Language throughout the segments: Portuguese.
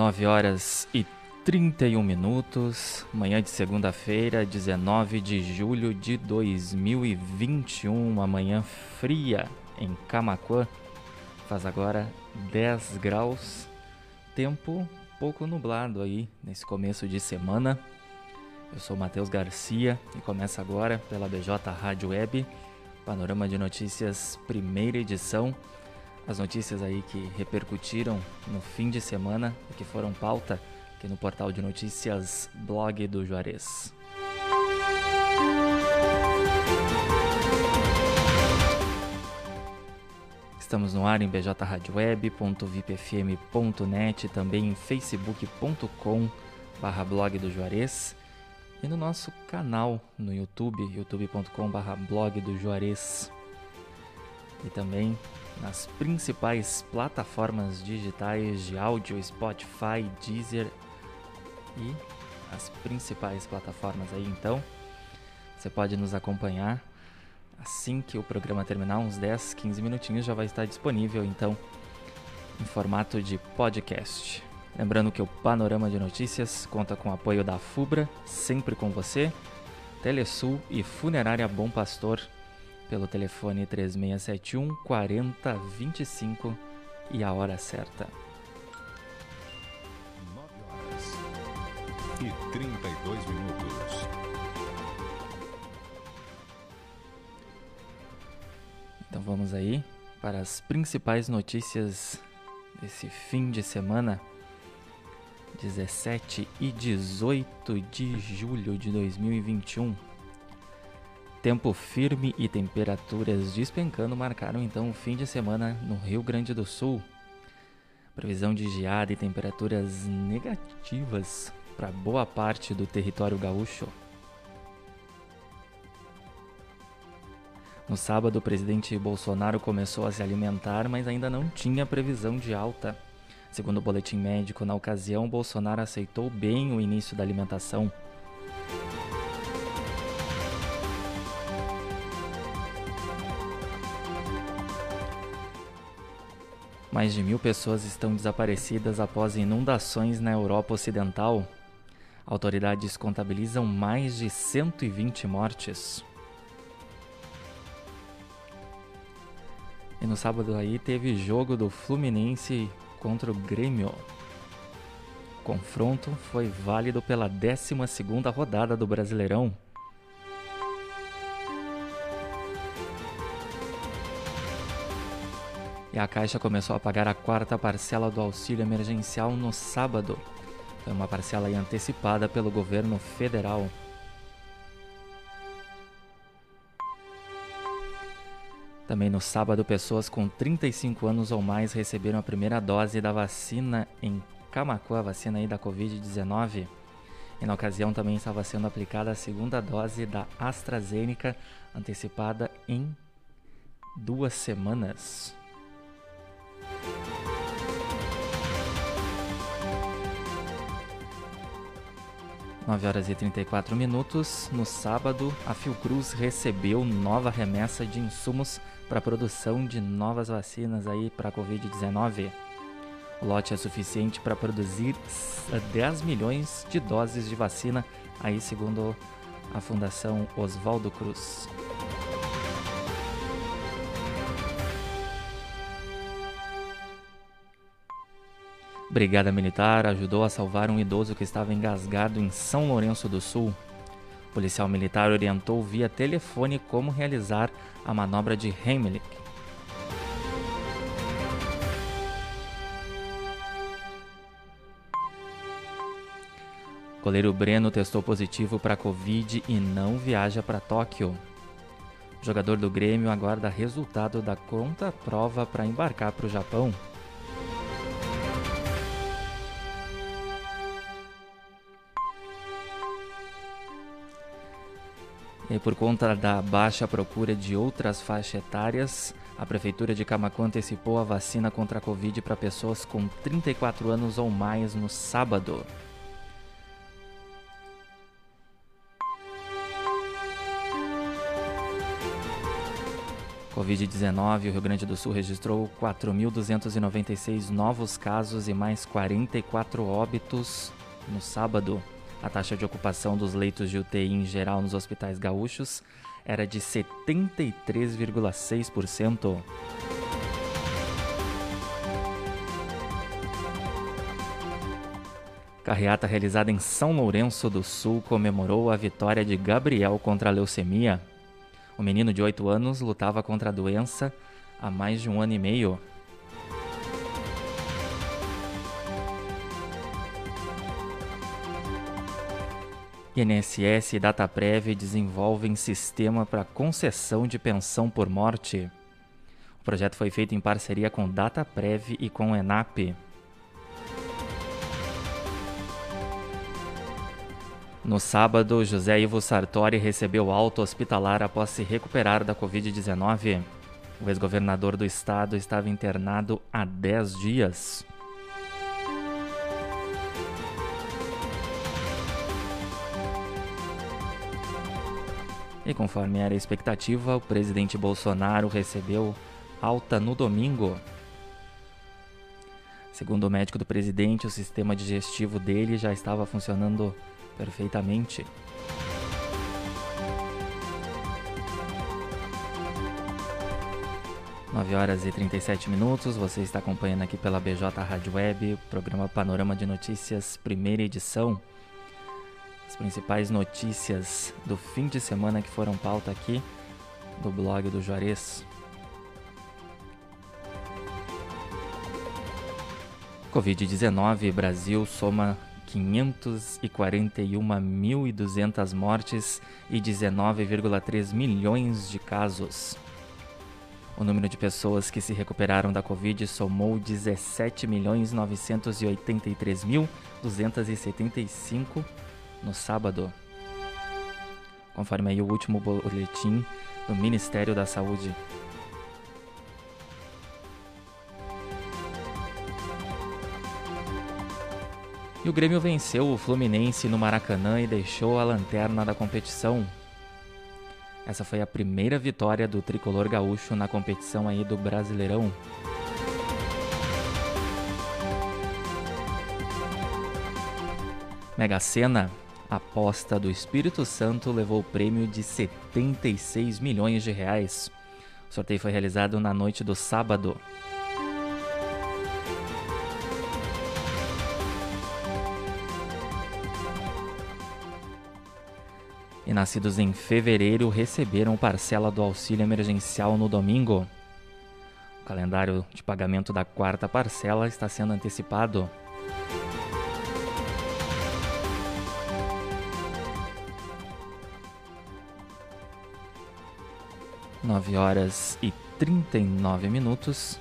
9 horas e 31 minutos, manhã de segunda-feira, 19 de julho de 2021, uma manhã fria em Camacuã. Faz agora 10 graus, tempo pouco nublado aí nesse começo de semana. Eu sou Matheus Garcia e começa agora pela BJ Rádio Web, Panorama de Notícias, primeira edição as notícias aí que repercutiram no fim de semana e que foram pauta aqui no portal de notícias Blog do Juarez. Estamos no ar em bjradioweb.vipfm.net, também em facebook.com barra blog do Juarez e no nosso canal no YouTube, youtube.com barra blog do Juarez. E também nas principais plataformas digitais de áudio, Spotify, Deezer e as principais plataformas aí. Então, você pode nos acompanhar assim que o programa terminar, uns 10, 15 minutinhos já vai estar disponível, então, em formato de podcast. Lembrando que o Panorama de Notícias conta com o apoio da FUBRA, sempre com você, Telesul e Funerária Bom Pastor pelo telefone 3671 4025 e a hora certa. 9 horas e 32 minutos. Então vamos aí para as principais notícias desse fim de semana. 17 e 18 de julho de 2021. Tempo firme e temperaturas despencando marcaram então o fim de semana no Rio Grande do Sul. Previsão de geada e temperaturas negativas para boa parte do território gaúcho. No sábado, o presidente Bolsonaro começou a se alimentar, mas ainda não tinha previsão de alta. Segundo o boletim médico, na ocasião, Bolsonaro aceitou bem o início da alimentação. Mais de mil pessoas estão desaparecidas após inundações na Europa Ocidental. Autoridades contabilizam mais de 120 mortes. E no sábado aí teve jogo do Fluminense contra o Grêmio. O confronto foi válido pela 12ª rodada do Brasileirão. E a Caixa começou a pagar a quarta parcela do auxílio emergencial no sábado. Foi uma parcela antecipada pelo governo federal. Também no sábado, pessoas com 35 anos ou mais receberam a primeira dose da vacina em Camacuã, a vacina aí da Covid-19. E na ocasião também estava sendo aplicada a segunda dose da AstraZeneca, antecipada em duas semanas. 9 horas e 34 minutos. No sábado, a Fiocruz recebeu nova remessa de insumos para a produção de novas vacinas aí para a Covid-19. O lote é suficiente para produzir 10 milhões de doses de vacina, aí segundo a Fundação Oswaldo Cruz. Brigada Militar ajudou a salvar um idoso que estava engasgado em São Lourenço do Sul. O policial militar orientou via telefone como realizar a manobra de Heimlich. Goleiro Breno testou positivo para Covid e não viaja para Tóquio. O jogador do Grêmio aguarda resultado da conta-prova para embarcar para o Japão. E por conta da baixa procura de outras faixas etárias, a Prefeitura de Camacuã antecipou a vacina contra a Covid para pessoas com 34 anos ou mais no sábado. Covid-19, o Rio Grande do Sul registrou 4.296 novos casos e mais 44 óbitos no sábado. A taxa de ocupação dos leitos de UTI em geral nos hospitais gaúchos era de 73,6%. Carreata realizada em São Lourenço do Sul comemorou a vitória de Gabriel contra a leucemia. O menino de 8 anos lutava contra a doença há mais de um ano e meio. INSS e Dataprev desenvolvem sistema para concessão de pensão por morte. O projeto foi feito em parceria com Dataprev e com Enap. No sábado, José Ivo Sartori recebeu alta hospitalar após se recuperar da Covid-19. O ex-governador do estado estava internado há 10 dias. E conforme era expectativa, o presidente Bolsonaro recebeu alta no domingo. Segundo o médico do presidente, o sistema digestivo dele já estava funcionando perfeitamente. Nove horas e 37 minutos, você está acompanhando aqui pela BJ Rádio Web, programa Panorama de Notícias, primeira edição. As principais notícias do fim de semana que foram pauta aqui do blog do Juarez. Covid-19, Brasil soma 541.200 mortes e 19,3 milhões de casos. O número de pessoas que se recuperaram da Covid somou 17.983.275 no sábado. Conforme aí o último boletim do Ministério da Saúde. E o Grêmio venceu o Fluminense no Maracanã e deixou a lanterna da competição. Essa foi a primeira vitória do tricolor gaúcho na competição aí do Brasileirão. Mega Sena, aposta do Espírito Santo levou o prêmio de 76 milhões de reais. O sorteio foi realizado na noite do sábado. e nascidos em fevereiro receberam parcela do auxílio emergencial no domingo. O calendário de pagamento da quarta parcela está sendo antecipado. Nove horas e trinta e nove minutos.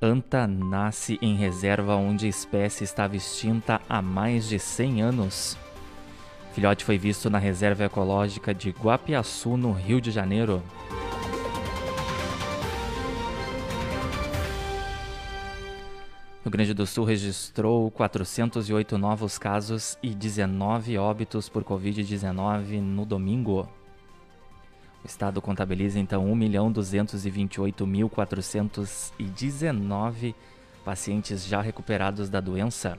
Anta nasce em reserva onde a espécie estava extinta há mais de 100 anos. Filhote foi visto na reserva ecológica de Guapiaçu, no Rio de Janeiro. Rio Grande do Sul registrou 408 novos casos e 19 óbitos por Covid-19 no domingo. O estado contabiliza então 1.228.419 pacientes já recuperados da doença.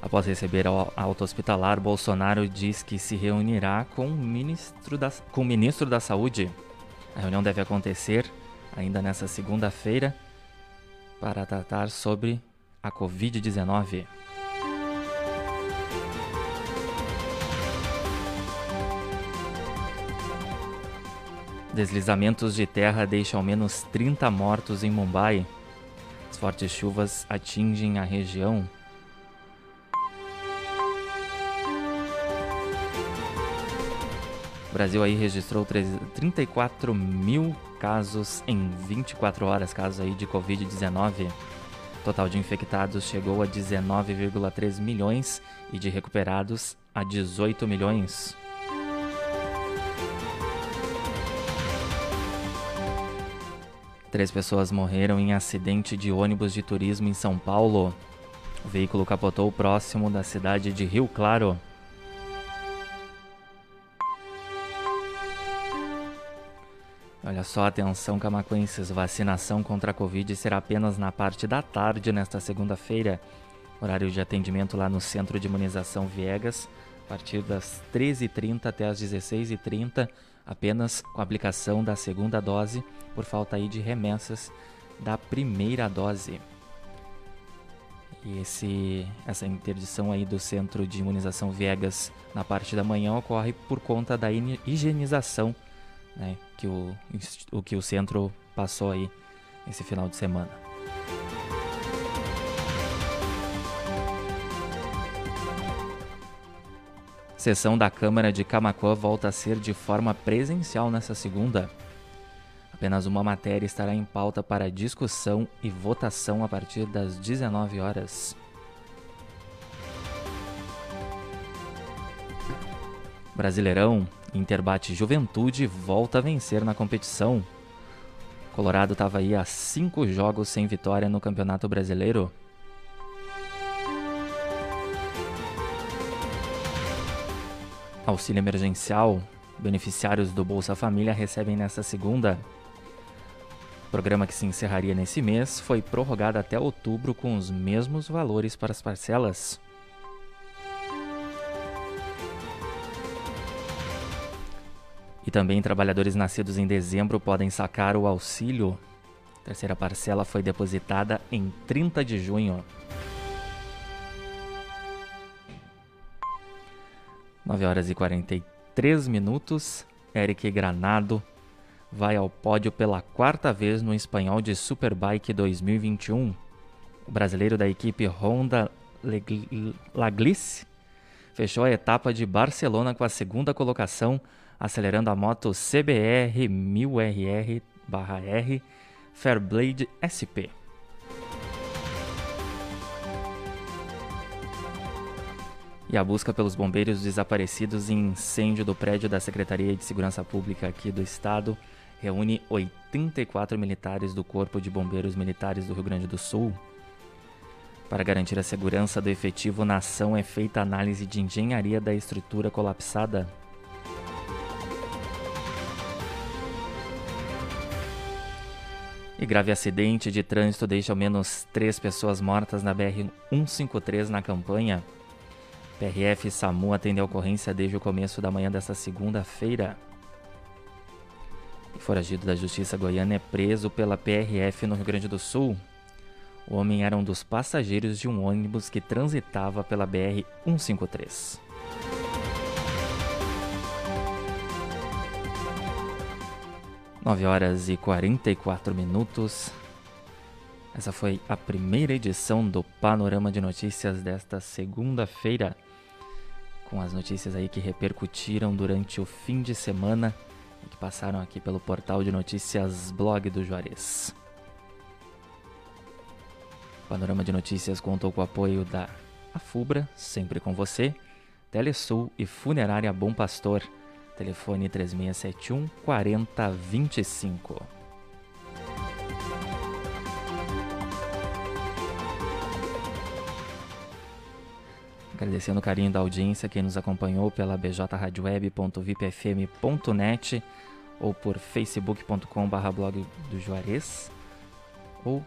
Após receber a alta hospitalar, Bolsonaro diz que se reunirá com o ministro da, com o ministro da Saúde. A reunião deve acontecer ainda nesta segunda-feira para tratar sobre a Covid-19. Deslizamentos de terra deixam ao menos 30 mortos em Mumbai. As fortes chuvas atingem a região O Brasil aí registrou 34 mil casos em 24 horas, casos aí de Covid-19. O total de infectados chegou a 19,3 milhões e de recuperados a 18 milhões. Três pessoas morreram em acidente de ônibus de turismo em São Paulo. O veículo capotou próximo da cidade de Rio Claro. Olha só, atenção camacuenses, vacinação contra a Covid será apenas na parte da tarde nesta segunda-feira. Horário de atendimento lá no Centro de Imunização Viegas, a partir das 13h30 até as 16h30, apenas com aplicação da segunda dose por falta aí de remessas da primeira dose. E esse, essa interdição aí do Centro de Imunização Viegas na parte da manhã ocorre por conta da higienização né, que, o, o que o centro passou aí esse final de semana. Sessão da Câmara de Camacuã volta a ser de forma presencial nessa segunda. Apenas uma matéria estará em pauta para discussão e votação a partir das 19 horas. Brasileirão, Inter bate Juventude volta a vencer na competição. Colorado estava aí a cinco jogos sem vitória no Campeonato Brasileiro. Auxílio emergencial. Beneficiários do Bolsa Família recebem nesta segunda. O programa que se encerraria nesse mês foi prorrogado até outubro com os mesmos valores para as parcelas. E também trabalhadores nascidos em dezembro podem sacar o auxílio. A terceira parcela foi depositada em 30 de junho. 9 horas e 43 minutos. Eric Granado vai ao pódio pela quarta vez no Espanhol de Superbike 2021. O brasileiro da equipe Honda Laglice fechou a etapa de Barcelona com a segunda colocação acelerando a moto CBR 1000RR/R Fairblade SP. E a busca pelos bombeiros desaparecidos em incêndio do prédio da Secretaria de Segurança Pública aqui do estado reúne 84 militares do Corpo de Bombeiros Militares do Rio Grande do Sul. Para garantir a segurança do efetivo na ação é feita análise de engenharia da estrutura colapsada. E grave acidente de trânsito deixa ao menos três pessoas mortas na BR-153 na campanha. PRF e SAMU atendem a ocorrência desde o começo da manhã desta segunda-feira. Foragido da Justiça Goiana é preso pela PRF no Rio Grande do Sul. O homem era um dos passageiros de um ônibus que transitava pela BR-153. 9 horas e 44 minutos. Essa foi a primeira edição do Panorama de Notícias desta segunda-feira, com as notícias aí que repercutiram durante o fim de semana que passaram aqui pelo portal de notícias Blog do Juarez. O Panorama de Notícias contou com o apoio da Afubra, sempre com você, Telesul e Funerária Bom Pastor Telefone 3671 4025. Agradecendo o carinho da audiência quem nos acompanhou pela bjradioweb.vipfm.net ou por facebook.com.br blog do Juarez ou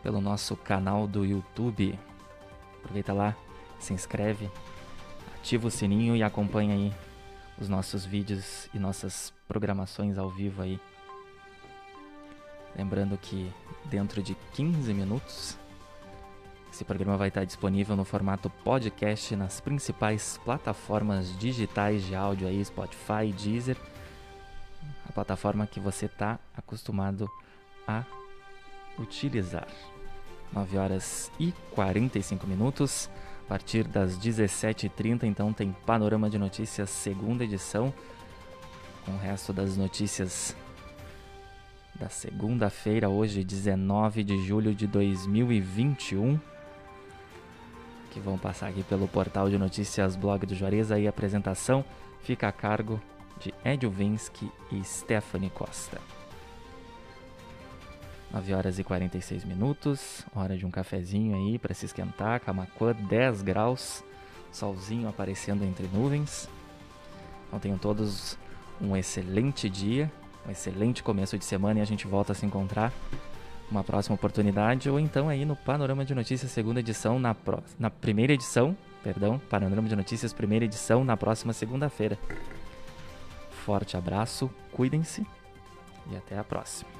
pelo nosso canal do YouTube. Aproveita lá, se inscreve, ativa o sininho e acompanha aí os nossos vídeos e nossas programações ao vivo aí. Lembrando que dentro de 15 minutos esse programa vai estar disponível no formato podcast nas principais plataformas digitais de áudio aí, Spotify, Deezer, a plataforma que você está acostumado a utilizar. 9 horas e 45 minutos. A partir das 17h30, então, tem Panorama de Notícias, segunda edição, com o resto das notícias da segunda-feira, hoje, 19 de julho de 2021, que vão passar aqui pelo portal de notícias Blog do Juarez. Aí a apresentação fica a cargo de Ed Vinsky e Stephanie Costa. 9 horas e 46 minutos, hora de um cafezinho aí para se esquentar. Camacuã, 10 graus, solzinho aparecendo entre nuvens. Então tenham todos um excelente dia um excelente começo de semana e a gente volta a se encontrar uma próxima oportunidade ou então aí no Panorama de Notícias segunda edição na, pro... na primeira edição, perdão, Panorama de Notícias primeira edição na próxima segunda-feira. Forte abraço, cuidem-se e até a próxima.